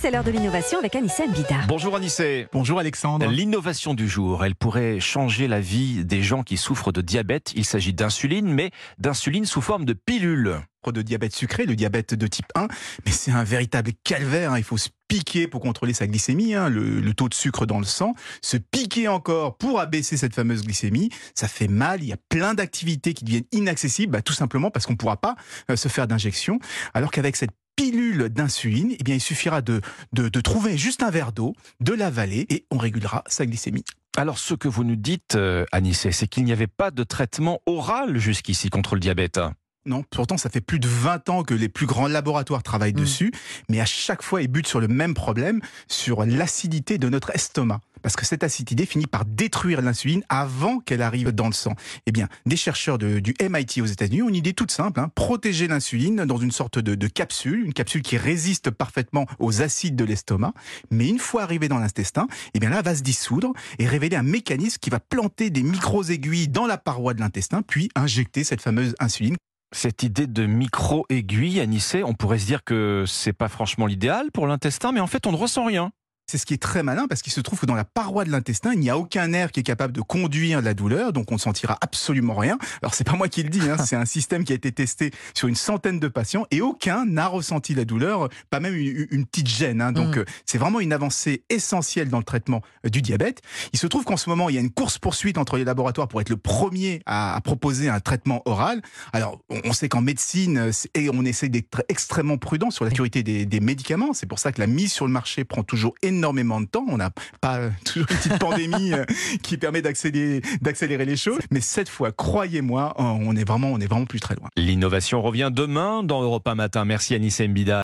c'est l'heure de l'innovation avec Anissé Mbida. Bonjour Anissé. Bonjour Alexandre. L'innovation du jour, elle pourrait changer la vie des gens qui souffrent de diabète. Il s'agit d'insuline, mais d'insuline sous forme de pilule de diabète sucré, le diabète de type 1, mais c'est un véritable calvaire. Hein. Il faut se piquer pour contrôler sa glycémie, hein, le, taux de sucre dans le sang, se piquer encore pour abaisser cette fameuse glycémie. Ça fait mal. Il y a plein d'activités qui deviennent inaccessibles, bah, tout simplement parce qu'on ne pourra pas euh, se faire d'injection. Alors qu'avec cette pilule d'insuline, eh bien, il suffira de, de, trouver juste un verre d'eau, de l'avaler et on régulera sa glycémie. Alors, ce que vous nous dites, euh, c'est qu'il n'y avait pas de traitement oral jusqu'ici contre le diabète. Non, pourtant ça fait plus de 20 ans que les plus grands laboratoires travaillent mm. dessus, mais à chaque fois ils butent sur le même problème, sur l'acidité de notre estomac. Parce que cette acidité finit par détruire l'insuline avant qu'elle arrive dans le sang. Eh bien, des chercheurs du MIT aux États-Unis ont une idée toute simple, hein, protéger l'insuline dans une sorte de, capsule, une capsule qui résiste parfaitement aux acides de l'estomac, mais une fois arrivée dans l'intestin, eh bien là, elle va se dissoudre et révéler un mécanisme qui va planter des micro-aiguilles dans la paroi de l'intestin, puis injecter cette fameuse insuline cette idée de micro-aiguille, Anissé, on pourrait se dire que c'est pas franchement l'idéal pour l'intestin, mais en fait, on ne ressent rien. C'est ce qui est très malin parce qu'il se trouve que dans la paroi de l'intestin, il n'y a aucun nerf qui est capable de conduire la douleur, donc on ne sentira absolument rien. Alors c'est pas moi qui le dis, hein, c'est un système qui a été testé sur une centaine de patients et aucun n'a ressenti la douleur, pas même une, petite gêne. Hein. donc mm. euh, c'est vraiment une avancée essentielle dans le traitement euh, du diabète. Il se trouve qu'en ce moment il y a une course poursuite entre les laboratoires pour être le premier à, proposer un traitement oral. Alors on, sait qu'en médecine euh, et on essaie d'être extrêmement prudent sur la sécurité des, des médicaments. C'est pour ça que la mise sur le marché prend toujours énormément énormément de temps. On n'a pas toujours une petite pandémie euh, qui permet d'accélérer, les choses. Mais cette fois, croyez-moi, on est vraiment, plus très loin. L'innovation revient demain dans Europa Matin. Merci Anissa Mbida.